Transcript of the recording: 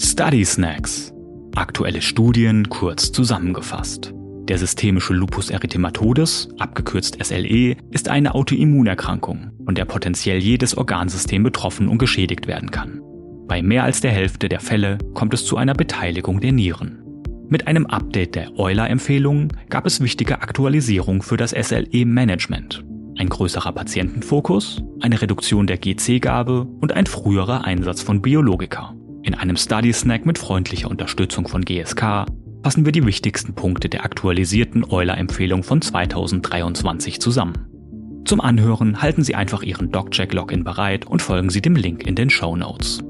Study Snacks. Aktuelle Studien kurz zusammengefasst. Der systemische Lupus erythematodes, abgekürzt SLE, ist eine Autoimmunerkrankung, von der potenziell jedes Organsystem betroffen und geschädigt werden kann. Bei mehr als der Hälfte der Fälle kommt es zu einer Beteiligung der Nieren. Mit einem Update der Euler-Empfehlungen gab es wichtige Aktualisierungen für das SLE-Management. Ein größerer Patientenfokus, eine Reduktion der GC-Gabe und ein früherer Einsatz von Biologika. In einem Study-Snack mit freundlicher Unterstützung von GSK fassen wir die wichtigsten Punkte der aktualisierten Euler-Empfehlung von 2023 zusammen. Zum Anhören halten Sie einfach Ihren DocCheck-Login bereit und folgen Sie dem Link in den Show Notes.